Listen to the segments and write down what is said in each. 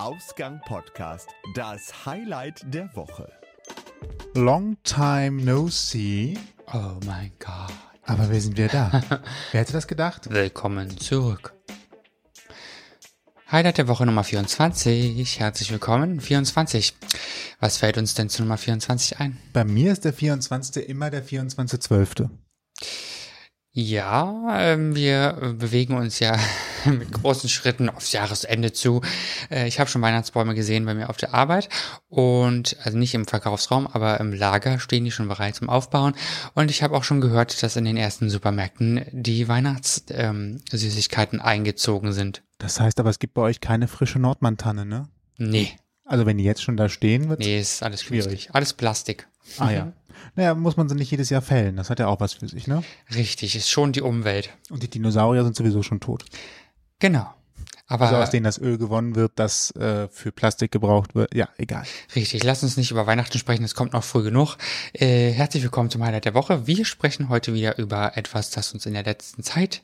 Ausgang Podcast, das Highlight der Woche. Long time no see. Oh mein Gott. Aber wir sind wieder da. Wer hätte das gedacht? Willkommen zurück. Highlight der Woche Nummer 24. Herzlich willkommen. 24. Was fällt uns denn zu Nummer 24 ein? Bei mir ist der 24. immer der 24.12. Ja, ähm, wir bewegen uns ja mit großen Schritten aufs Jahresende zu. Äh, ich habe schon Weihnachtsbäume gesehen bei mir auf der Arbeit und also nicht im Verkaufsraum, aber im Lager stehen die schon bereit zum Aufbauen. Und ich habe auch schon gehört, dass in den ersten Supermärkten die Weihnachtssüßigkeiten ähm, eingezogen sind. Das heißt aber, es gibt bei euch keine frische Nordmantanne, ne? Nee. Also wenn die jetzt schon da stehen, wird Nee, ist alles schwierig. Künstlich. Alles Plastik. Ah ja. Naja, muss man sie nicht jedes Jahr fällen. Das hat ja auch was für sich, ne? Richtig, ist schon die Umwelt. Und die Dinosaurier sind sowieso schon tot. Genau. Aber also aus denen das Öl gewonnen wird, das äh, für Plastik gebraucht wird. Ja, egal. Richtig, lass uns nicht über Weihnachten sprechen, es kommt noch früh genug. Äh, herzlich willkommen zum Highlight der Woche. Wir sprechen heute wieder über etwas, das uns in der letzten Zeit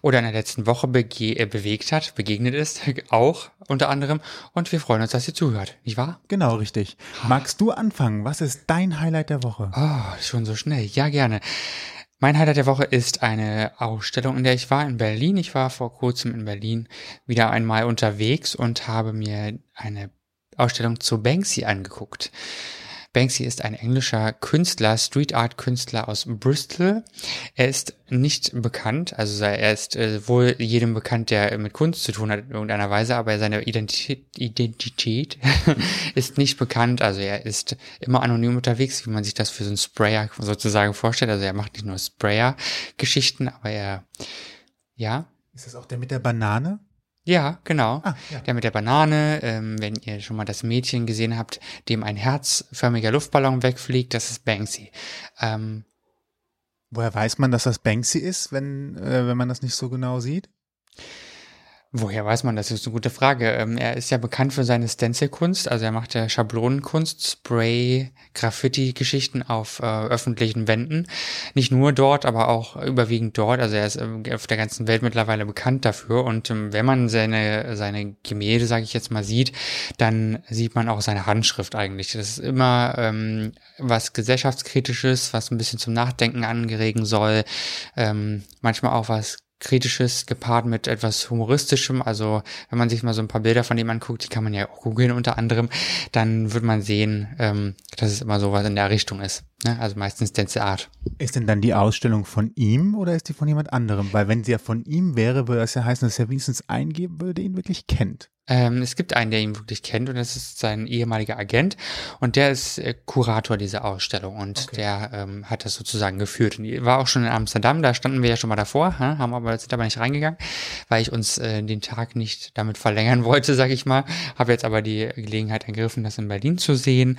oder in der letzten Woche bege äh, bewegt hat, begegnet ist, auch unter anderem. Und wir freuen uns, dass ihr zuhört, nicht wahr? Genau, richtig. Magst du anfangen? Was ist dein Highlight der Woche? Oh, schon so schnell. Ja, gerne. Mein Highlight der Woche ist eine Ausstellung, in der ich war in Berlin. Ich war vor kurzem in Berlin wieder einmal unterwegs und habe mir eine Ausstellung zu Banksy angeguckt. Banksy ist ein englischer Künstler, Street Art Künstler aus Bristol. Er ist nicht bekannt, also er ist äh, wohl jedem bekannt, der mit Kunst zu tun hat in irgendeiner Weise, aber seine Identität, Identität ist nicht bekannt. Also er ist immer anonym unterwegs, wie man sich das für so einen Sprayer sozusagen vorstellt. Also er macht nicht nur Sprayer-Geschichten, aber er, ja. Ist das auch der mit der Banane? Ja, genau. Ah, ja. Der mit der Banane, ähm, wenn ihr schon mal das Mädchen gesehen habt, dem ein herzförmiger Luftballon wegfliegt, das ist Banksy. Ähm, Woher weiß man, dass das Banksy ist, wenn, äh, wenn man das nicht so genau sieht? Woher weiß man das? Das ist eine gute Frage. Ähm, er ist ja bekannt für seine Stencil-Kunst, also er macht ja Schablonenkunst, Spray, Graffiti-Geschichten auf äh, öffentlichen Wänden. Nicht nur dort, aber auch überwiegend dort. Also er ist ähm, auf der ganzen Welt mittlerweile bekannt dafür. Und ähm, wenn man seine, seine Gemälde, sage ich jetzt mal, sieht, dann sieht man auch seine Handschrift eigentlich. Das ist immer ähm, was gesellschaftskritisches, was ein bisschen zum Nachdenken angeregen soll. Ähm, manchmal auch was Kritisches gepaart mit etwas Humoristischem. Also wenn man sich mal so ein paar Bilder von ihm anguckt, die kann man ja auch googeln unter anderem, dann wird man sehen, ähm, dass es immer sowas in der Richtung ist. Ne? Also meistens Dance Art. Ist denn dann die Ausstellung von ihm oder ist die von jemand anderem? Weil wenn sie ja von ihm wäre, würde das ja heißen, dass er wenigstens eingeben würde, ihn wirklich kennt. Ähm, es gibt einen, der ihn wirklich kennt und das ist sein ehemaliger Agent und der ist äh, Kurator dieser Ausstellung und okay. der ähm, hat das sozusagen geführt. Und war auch schon in Amsterdam, da standen wir ja schon mal davor, ha? haben aber sind aber nicht reingegangen, weil ich uns äh, den Tag nicht damit verlängern wollte, sag ich mal. Habe jetzt aber die Gelegenheit ergriffen, das in Berlin zu sehen.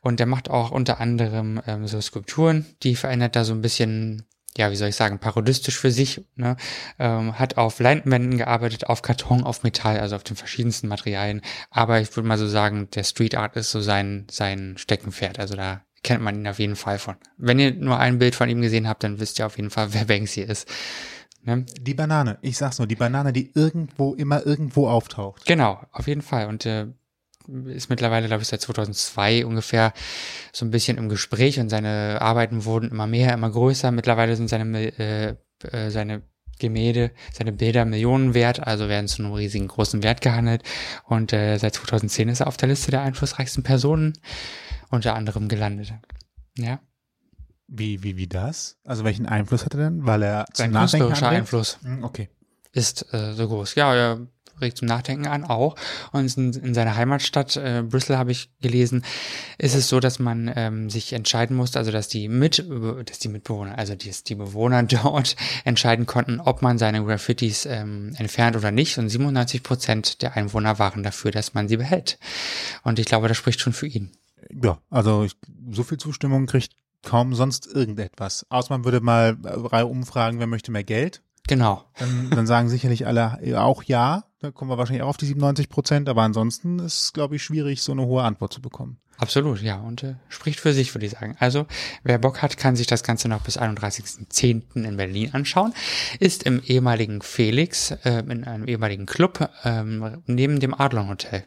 Und der macht auch unter anderem ähm, so Skulpturen, die verändert da so ein bisschen ja, wie soll ich sagen, parodistisch für sich, ne? ähm, hat auf Leinwänden gearbeitet, auf Karton, auf Metall, also auf den verschiedensten Materialien. Aber ich würde mal so sagen, der Street Art ist so sein, sein Steckenpferd. Also da kennt man ihn auf jeden Fall von. Wenn ihr nur ein Bild von ihm gesehen habt, dann wisst ihr auf jeden Fall, wer Banksy ist. Ne? Die Banane, ich sag's nur, die Banane, die irgendwo, immer irgendwo auftaucht. Genau, auf jeden Fall. Und äh, ist mittlerweile, glaube ich, seit 2002 ungefähr so ein bisschen im Gespräch und seine Arbeiten wurden immer mehr, immer größer. Mittlerweile sind seine, äh, äh, seine Gemälde, seine Bilder Millionen wert, also werden zu einem riesigen großen Wert gehandelt. Und äh, seit 2010 ist er auf der Liste der einflussreichsten Personen unter anderem gelandet. Ja. Wie, wie, wie das? Also welchen Einfluss hat er denn? Weil er Sein künstlerischer Einfluss. Hm, okay. Ist äh, so groß. Ja, er regt zum Nachdenken an, auch. Und in, in seiner Heimatstadt äh, Bristol habe ich gelesen, ist es so, dass man ähm, sich entscheiden musste, also dass die mit, dass die Mitbewohner, also die, die Bewohner dort entscheiden konnten, ob man seine Graffitis ähm, entfernt oder nicht. Und 97 Prozent der Einwohner waren dafür, dass man sie behält. Und ich glaube, das spricht schon für ihn. Ja, also ich, so viel Zustimmung kriegt kaum sonst irgendetwas. Außer man würde mal äh, umfragen, wer möchte mehr Geld. Genau. Dann, dann sagen sicherlich alle auch ja. Da kommen wir wahrscheinlich auch auf die 97 Prozent. Aber ansonsten ist es, glaube ich, schwierig, so eine hohe Antwort zu bekommen. Absolut, ja. Und äh, spricht für sich, würde ich sagen. Also, wer Bock hat, kann sich das Ganze noch bis 31.10. in Berlin anschauen. Ist im ehemaligen Felix, äh, in einem ehemaligen Club, ähm, neben dem Adlon Hotel.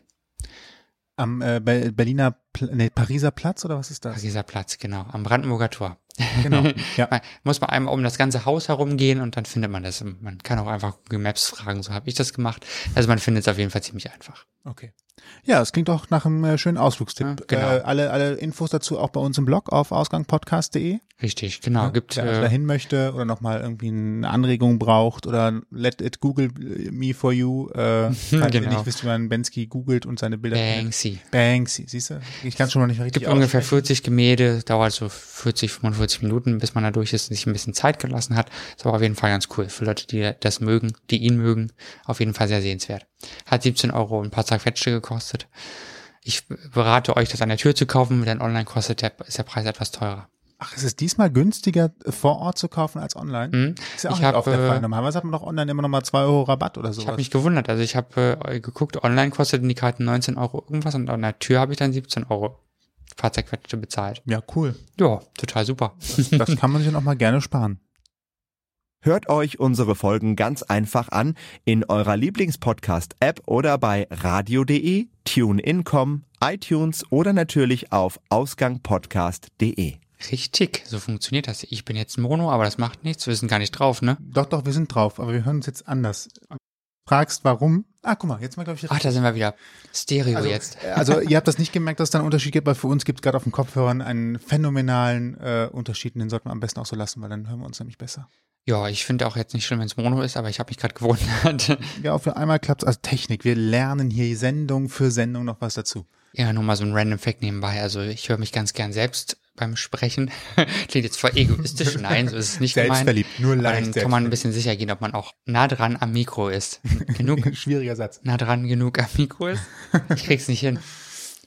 Am äh, Be- Berliner, Pl nee, Pariser Platz oder was ist das? Pariser Platz, genau, am Brandenburger Tor. Genau. Ja. Man muss man einmal um das ganze Haus herumgehen und dann findet man das. Man kann auch einfach Google Maps fragen, so habe ich das gemacht. Also man findet es auf jeden Fall ziemlich einfach. Okay. Ja, es klingt auch nach einem äh, schönen Ausflugstipp. Ja, genau. äh, alle, alle Infos dazu auch bei uns im Blog auf ausgangpodcast.de. Richtig, genau. Gibt Wer äh, dahin möchte oder nochmal irgendwie eine Anregung braucht oder let it Google me for you. Äh, falls ihr Genau. nicht wisst, wie man Bensky googelt und seine Bilder findet. Banksy. Banksy, siehst du? Ich kann es schon mal nicht richtig gibt ungefähr aussprechen. 40 Gemälde, dauert so 40, 45 Minuten, bis man da durch ist und sich ein bisschen Zeit gelassen hat. Ist aber auf jeden Fall ganz cool. Für Leute, die das mögen, die ihn mögen, auf jeden Fall sehr sehenswert. Hat 17 Euro und ein paar zerquetschte gekostet. Ich berate euch, das an der Tür zu kaufen, denn online kostet der, ist der Preis etwas teurer. Ach, ist es diesmal günstiger vor Ort zu kaufen als online? Hm? Ist ja auch Ich nicht hab, oft der äh, Fall. Normalerweise hat man doch online immer noch mal 2 Euro Rabatt oder Ich habe sowas. mich gewundert. Also ich habe äh, geguckt, online kosteten die Karten 19 Euro irgendwas und an der Tür habe ich dann 17 Euro Fahrzeugquetsche bezahlt. Ja, cool. Ja, total super. Das kann man sich noch mal gerne sparen. Hört euch unsere Folgen ganz einfach an in eurer Lieblingspodcast-App oder bei radio.de, TuneIn.com, iTunes oder natürlich auf ausgangpodcast.de. Richtig, so funktioniert das. Ich bin jetzt Mono, aber das macht nichts. Wir sind gar nicht drauf, ne? Doch, doch, wir sind drauf, aber wir hören uns jetzt anders. Fragst, warum? Ah, guck mal, jetzt mal, glaube ich, Ach, da sind wir wieder. Stereo also, jetzt. äh, also ihr habt das nicht gemerkt, dass es da einen Unterschied gibt, weil für uns gibt es gerade auf den Kopfhörern einen phänomenalen äh, Unterschied und den sollten wir am besten auch so lassen, weil dann hören wir uns nämlich besser. Ja, ich finde auch jetzt nicht schlimm, wenn es Mono ist, aber ich habe mich gerade gewundert. Ja, für einmal klappt es. Also Technik, wir lernen hier Sendung für Sendung noch was dazu. ja, nur mal so ein random Fact nebenbei. Also ich höre mich ganz gern selbst beim Sprechen. Klingt jetzt voll egoistisch. Nein, so ist es nicht gemeint. Selbstverliebt, nur Aber leicht dann kann man ein bisschen sicher gehen, ob man auch nah dran am Mikro ist. Genug. Schwieriger Satz. nah dran genug am Mikro ist. Ich krieg's nicht hin.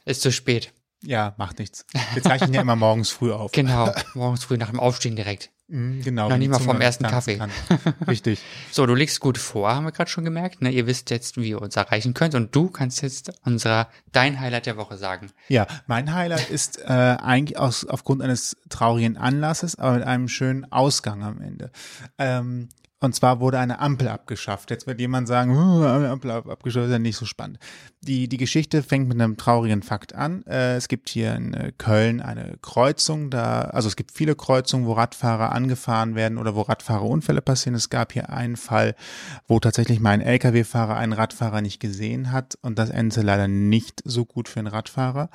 Ist zu spät. Ja, macht nichts. Wir zeichnen ja immer morgens früh auf. Genau. Morgens früh nach dem Aufstehen direkt. Mhm, Genau. Noch nicht mal vom ersten Kaffee. kann. Richtig. So, du legst gut vor, haben wir gerade schon gemerkt. Ne? Ihr wisst jetzt, wie ihr uns erreichen könnt. Und du kannst jetzt unserer dein Highlight der Woche sagen. Ja, mein Highlight ist äh, eigentlich aus, aufgrund eines traurigen Anlasses, aber mit einem schönen Ausgang am Ende. Ähm, und zwar wurde eine Ampel abgeschafft. Jetzt wird jemand sagen, "Huh, eine Ampel ab- abgeschafft, ist ja nicht so spannend. Die, die Geschichte fängt mit einem traurigen Fakt an. Äh, es gibt hier in äh, Köln eine Kreuzung, da, also es gibt viele Kreuzungen, wo Radfahrer angefahren werden oder wo Radfahrerunfälle passieren. Es gab hier einen Fall, wo tatsächlich mal ein Lkw-Fahrer einen Radfahrer nicht gesehen hat und das endete leider nicht so gut für einen Radfahrer.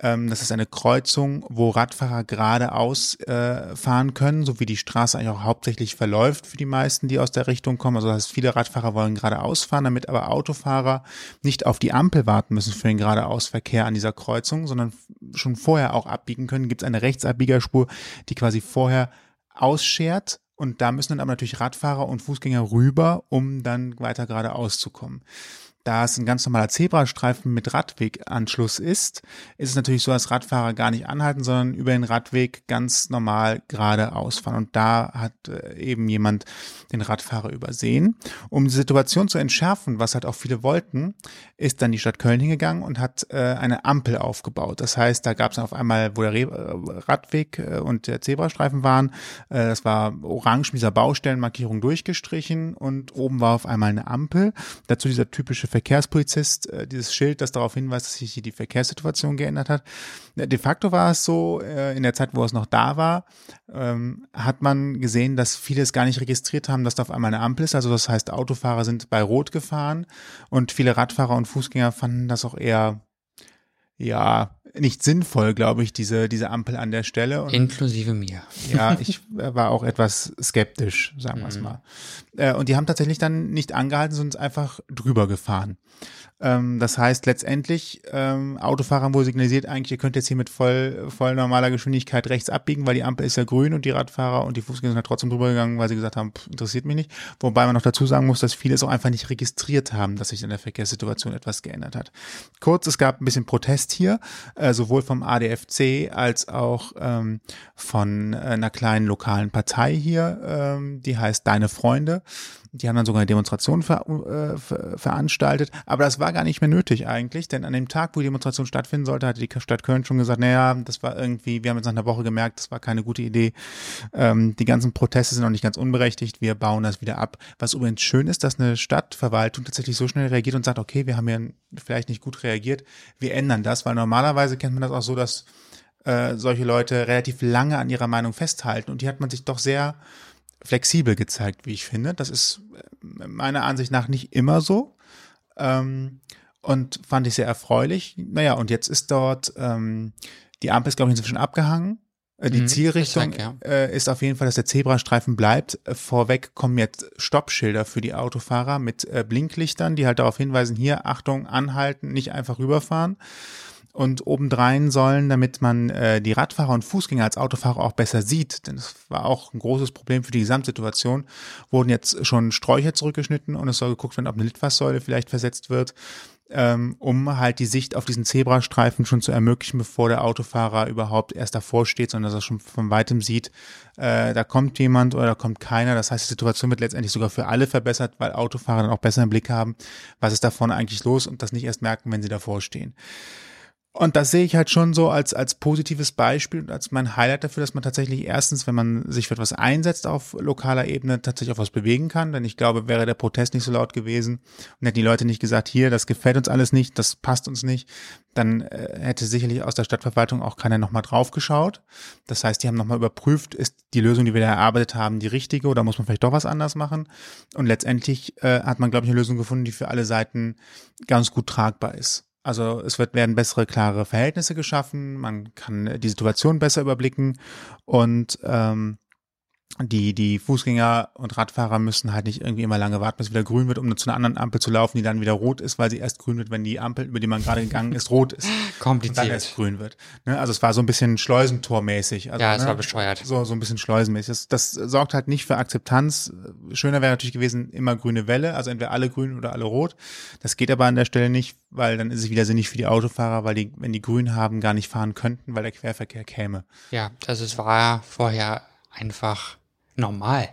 Ähm, das ist eine Kreuzung, wo Radfahrer geradeaus äh, fahren können, so wie die Straße eigentlich auch hauptsächlich verläuft für die meisten, die aus der Richtung kommen. Also das heißt, viele Radfahrer wollen geradeaus fahren, damit aber Autofahrer nicht auf die Ampel warten müssen für den geradeausverkehr an dieser Kreuzung, sondern schon vorher auch abbiegen können. Gibt es eine Rechtsabbiegerspur, die quasi vorher ausschert und da müssen dann aber natürlich Radfahrer und Fußgänger rüber, um dann weiter geradeaus zu kommen. Da es ein ganz normaler Zebrastreifen mit Radweganschluss ist, ist es natürlich so, dass Radfahrer gar nicht anhalten, sondern über den Radweg ganz normal geradeaus fahren. Und da hat äh, eben jemand den Radfahrer übersehen. Um die Situation zu entschärfen, was halt auch viele wollten, ist dann die Stadt Köln hingegangen und hat äh, eine Ampel aufgebaut. Das heißt, da gab es auf einmal, wo der äh, Radweg und der Zebrastreifen waren, das war orange mit dieser Baustellenmarkierung durchgestrichen und oben war auf einmal eine Ampel. Dazu dieser typische Verkehrspolizist, äh, dieses Schild, das darauf hinweist, dass sich hier die Verkehrssituation geändert hat. Äh, De facto war es so, äh, in der Zeit, wo es noch da war, ähm, hat man gesehen, dass viele es gar nicht registriert haben, dass da auf einmal eine Ampel ist. Also das heißt, Autofahrer sind bei Rot gefahren und viele Radfahrer und Fußgänger fanden das auch eher, ja, nicht sinnvoll, glaube ich, diese, diese Ampel an der Stelle. Und Inklusive mir. ja, ich war auch etwas skeptisch, sagen wir es mal. Äh, und die haben tatsächlich dann nicht angehalten, sondern einfach drüber gefahren. Ähm, das heißt letztendlich, ähm, Autofahrern wurde signalisiert, eigentlich, ihr könnt jetzt hier mit voll, voll normaler Geschwindigkeit rechts abbiegen, weil die Ampel ist ja grün und die Radfahrer und die Fußgänger sind halt trotzdem drüber gegangen, weil sie gesagt haben, pff, interessiert mich nicht. Wobei man noch dazu sagen muss, dass viele es auch einfach nicht registriert haben, dass sich in der Verkehrssituation etwas geändert hat. Kurz, es gab ein bisschen Protest hier, äh, sowohl vom ADFC als auch ähm, von äh, einer kleinen lokalen Partei hier, ähm, die heißt Deine Freunde. Die haben dann sogar eine Demonstration ver, äh, ver, veranstaltet. Aber das war gar nicht mehr nötig eigentlich, denn an dem Tag, wo die Demonstration stattfinden sollte, hatte die Stadt Köln schon gesagt, naja, das war irgendwie, wir haben jetzt nach einer Woche gemerkt, das war keine gute Idee. Ähm, die ganzen Proteste sind noch nicht ganz unberechtigt, wir bauen das wieder ab. Was übrigens schön ist, dass eine Stadtverwaltung tatsächlich so schnell reagiert und sagt, okay, wir haben ja vielleicht nicht gut reagiert, wir ändern das, weil normalerweise kennt man das auch so, dass äh, solche Leute relativ lange an ihrer Meinung festhalten und die hat man sich doch sehr flexibel gezeigt, wie ich finde. Das ist äh, meiner Ansicht nach nicht immer so. Ähm, und fand ich sehr erfreulich. Naja, und jetzt ist dort, ähm, die Ampel ist, glaube ich, inzwischen abgehangen. Äh, die Mhm, Zielrichtung ist weg, ja. äh, ist auf jeden Fall, dass der Zebrastreifen bleibt. Äh, Vorweg kommen jetzt Stoppschilder für die Autofahrer mit äh, Blinklichtern, die halt darauf hinweisen, hier, Achtung, anhalten, nicht einfach rüberfahren. Und obendrein sollen, damit man äh, die Radfahrer und Fußgänger als Autofahrer auch besser sieht, denn das war auch ein großes Problem für die Gesamtsituation, wurden jetzt schon Sträucher zurückgeschnitten und es soll geguckt werden, ob eine Litfaßsäule vielleicht versetzt wird, ähm, um halt die Sicht auf diesen Zebrastreifen schon zu ermöglichen, bevor der Autofahrer überhaupt erst davor steht, sondern dass er schon von weitem sieht, äh, da kommt jemand oder da kommt keiner. Das heißt, die Situation wird letztendlich sogar für alle verbessert, weil Autofahrer dann auch besser im Blick haben, was ist da vorne eigentlich los und das nicht erst merken, wenn sie davor stehen. Und das sehe ich halt schon so als, als positives Beispiel und als mein Highlight dafür, dass man tatsächlich erstens, wenn man sich für etwas einsetzt auf lokaler Ebene, tatsächlich auch was bewegen kann. Denn ich glaube, wäre der Protest nicht so laut gewesen und hätten die Leute nicht gesagt, hier, das gefällt uns alles nicht, das passt uns nicht, dann äh, hätte sicherlich aus der Stadtverwaltung auch keiner nochmal drauf geschaut. Das heißt, die haben nochmal überprüft, ist die Lösung, die wir da erarbeitet haben, die richtige oder muss man vielleicht doch was anders machen? Und letztendlich äh, hat man, glaube ich, eine Lösung gefunden, die für alle Seiten ganz gut tragbar ist. Also es wird, werden bessere, klare Verhältnisse geschaffen, man kann die Situation besser überblicken. Und ähm, die, die Fußgänger und Radfahrer müssen halt nicht irgendwie immer lange warten, bis wieder grün wird, um zu einer anderen Ampel zu laufen, die dann wieder rot ist, weil sie erst grün wird, wenn die Ampel, über die man gerade gegangen ist, rot ist. Und dann Kompliziert. erst grün wird. Ne? Also es war so ein bisschen Schleusentormäßig. Also, ja, es ne? war bescheuert. So, so ein bisschen schleusenmäßig. Das, das sorgt halt nicht für Akzeptanz. Schöner wäre natürlich gewesen, immer grüne Welle, also entweder alle grün oder alle rot. Das geht aber an der Stelle nicht, weil dann ist es wieder sinnig für die Autofahrer, weil die, wenn die grün haben, gar nicht fahren könnten, weil der Querverkehr käme. Ja, das ist, war vorher einfach normal.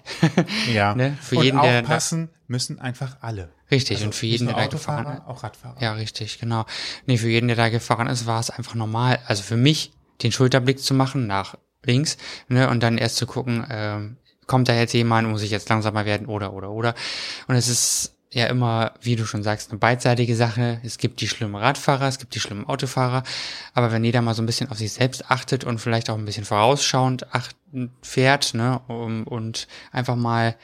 Ja. Ne? Für Und jeden, der- aufpassen müssen einfach alle. Richtig, Also und für jeden, der da gefahren ist. auch Radfahrer. Ja, richtig, genau. Nee, für jeden, der da gefahren ist, war es einfach normal. Also für mich, den Schulterblick zu machen nach links, ne, und dann erst zu gucken, ähm, kommt da jetzt jemand, muss ich jetzt langsamer werden oder, oder, oder. Und es ist ja immer, wie du schon sagst, eine beidseitige Sache. Es gibt die schlimmen Radfahrer, es gibt die schlimmen Autofahrer. Aber wenn jeder mal so ein bisschen auf sich selbst achtet und vielleicht auch ein bisschen vorausschauend achten, fährt, ne, um, und einfach mal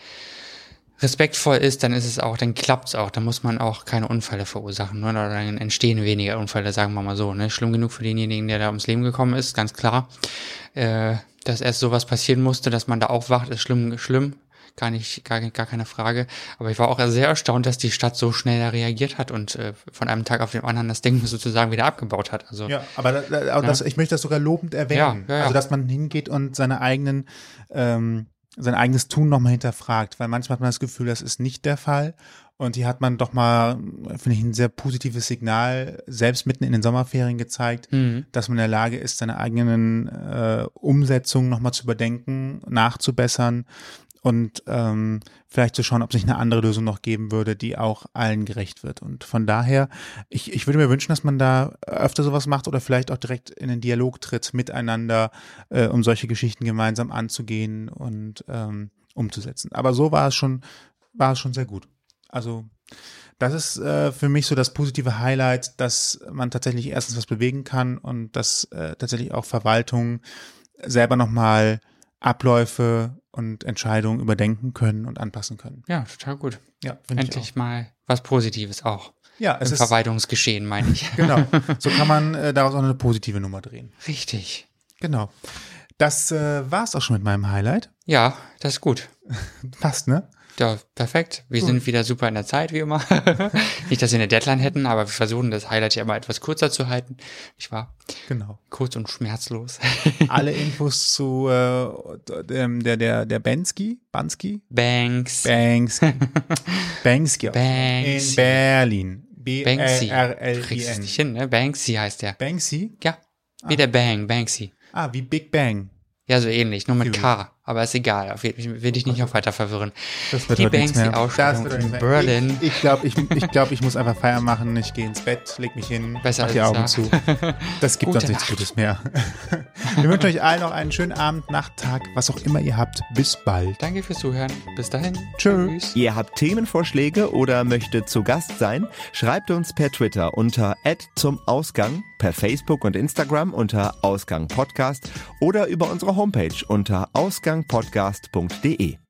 respektvoll ist, dann ist es auch, dann klappt's auch. Dann muss man auch keine Unfälle verursachen. Ne? Oder dann entstehen weniger Unfälle, sagen wir mal so. Ne? Schlimm genug für denjenigen, der da ums Leben gekommen ist, ganz klar. Äh, dass erst sowas passieren musste, dass man da aufwacht, ist schlimm, schlimm. Gar nicht, gar, gar keine Frage. Aber ich war auch sehr erstaunt, dass die Stadt so schnell da reagiert hat und äh, von einem Tag auf den anderen das Ding sozusagen wieder abgebaut hat. Also Ja, aber da, da, auch das, ich möchte das sogar lobend erwähnen. Ja, ja, ja. Also, dass man hingeht und seine eigenen, ähm, sein eigenes Tun nochmal hinterfragt, weil manchmal hat man das Gefühl, das ist nicht der Fall. Und hier hat man doch mal, finde ich, ein sehr positives Signal, selbst mitten in den Sommerferien gezeigt, Mhm. dass man in der Lage ist, seine eigenen äh, Umsetzungen nochmal zu überdenken, nachzubessern und ähm, vielleicht zu schauen, ob sich eine andere Lösung noch geben würde, die auch allen gerecht wird. Und von daher, ich, ich würde mir wünschen, dass man da öfter sowas macht oder vielleicht auch direkt in den Dialog tritt miteinander, äh, um solche Geschichten gemeinsam anzugehen und ähm, umzusetzen. Aber so war es schon, war es schon sehr gut. Also das ist äh, für mich so das positive Highlight, dass man tatsächlich erstens was bewegen kann und dass äh, tatsächlich auch Verwaltungen selber nochmal Abläufe und Entscheidungen überdenken können und anpassen können. ja, total gut. Ja. Endlich mal was Positives auch. Ja, es Im ist Verwaltungsgeschehen, meine ich. genau. So kann man äh, daraus auch eine positive Nummer drehen. Richtig. Genau. Das äh, war's auch schon mit meinem Highlight. Ja, das ist gut. Passt, ne? Ja, perfekt. Wir sind wieder super in der Zeit, wie immer. Nicht, dass wir eine Deadline hätten, aber wir versuchen das Highlight ja mal etwas kürzer zu halten. Nicht wahr? Genau. Kurz und schmerzlos. Alle Infos zu äh, dem, der der der Bensky, Bansky, Banks. Banksky, Banksky in Banksy. Berlin. B Banksy. R L I N. nicht hin, ne? Banksy heißt der. Banksy? Ja. Wie der Bang, Banksy. Ah, wie Big Bang. Ja, so ähnlich, nur mit. K. aber ist egal. Auf jeden- Will dich nicht noch weiter verwirren. Das wird Die heute nichts mehr. Banksy-Ausstellung in. Berlin. Ich, ich glaube, ich, ich, glaub, ich muss einfach Feier machen. Ich gehe ins Bett, leg mich hin, Besser mach die Augen da. zu. Das gibt uns nichts. Gutes mehr. Wir wünschen euch allen noch einen schönen Abend, Nacht, Tag, was auch immer ihr habt. Bis bald. Danke fürs Zuhören. Bis dahin. Tschö. Ihr habt Themenvorschläge oder möchtet zu Gast sein? Schreibt uns per Twitter unter zum Ausgang, per Facebook und Instagram unter Ausgang Podcast oder über unsere Homepage unter ausgangpodcast.de.